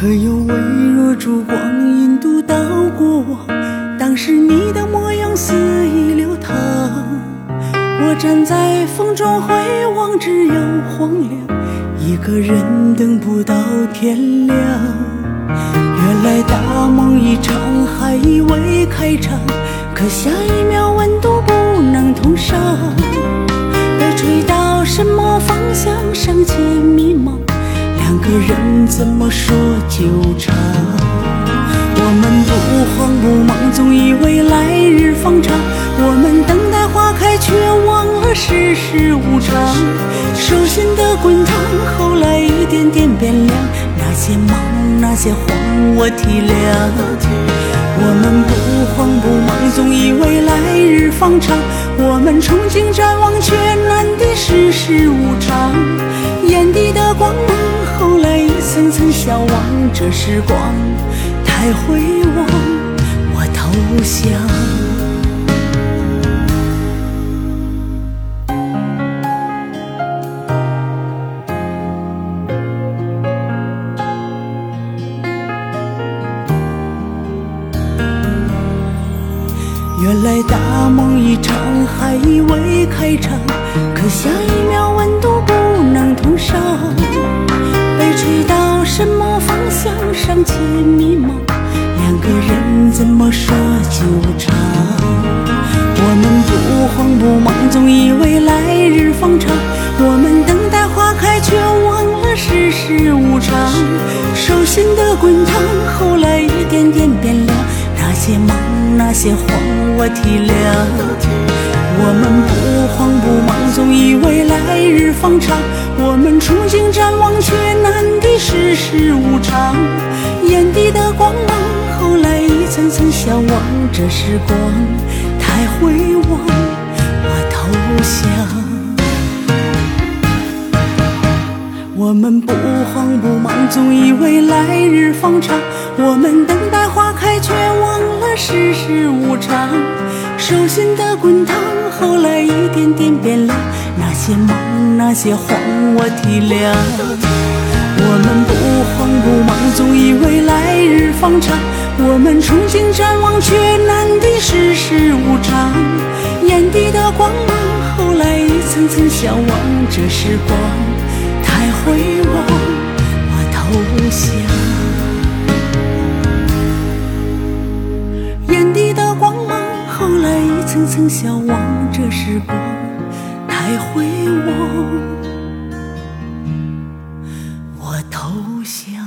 可有微弱烛光引渡到过当时你的模样肆意流淌我站在风中回望只有荒凉一个人等不到天亮。原来大梦一场还以为开场可下一秒温度不能同上。被吹到什么方向尚且迷茫两个人怎么说就长？我们不慌不忙，总以为来日方长。我们等待花开，却忘了世事无常。手心的滚烫，后来一点点变凉。那些忙，那些慌，我体谅。我们不慌不忙，总以为来日方长。我们憧憬展望，却难敌世事无常。眼底的光芒，曾向往。这时光太辉煌，我投降。原来大梦一场，还以为开场，可下一秒温度怎么说就长？我们不慌不忙，总以为来日方长。我们等待花开，却忘了世事无常。手心的滚烫，后来一点点变凉。那些忙，那些慌，我体谅。我们不慌不忙，总以为来日方长。我们憧憬展望，却难敌世事无常。眼底的光芒，后来层层消亡。这时光太辉煌，我投降。我们不慌不忙，总以为来日方长。我们等待花开，却忘了世事无常。手心的滚烫，后来一点点变凉。那些忙，那些慌，我体谅。我们不慌不忙，总以为来日方长。我们重新展望，却难敌世事无常。眼底的光芒，后来一层层消亡。这时光太会忘，我投降。眼底的光芒，后来一层层消亡。这时光太会忘，我投降。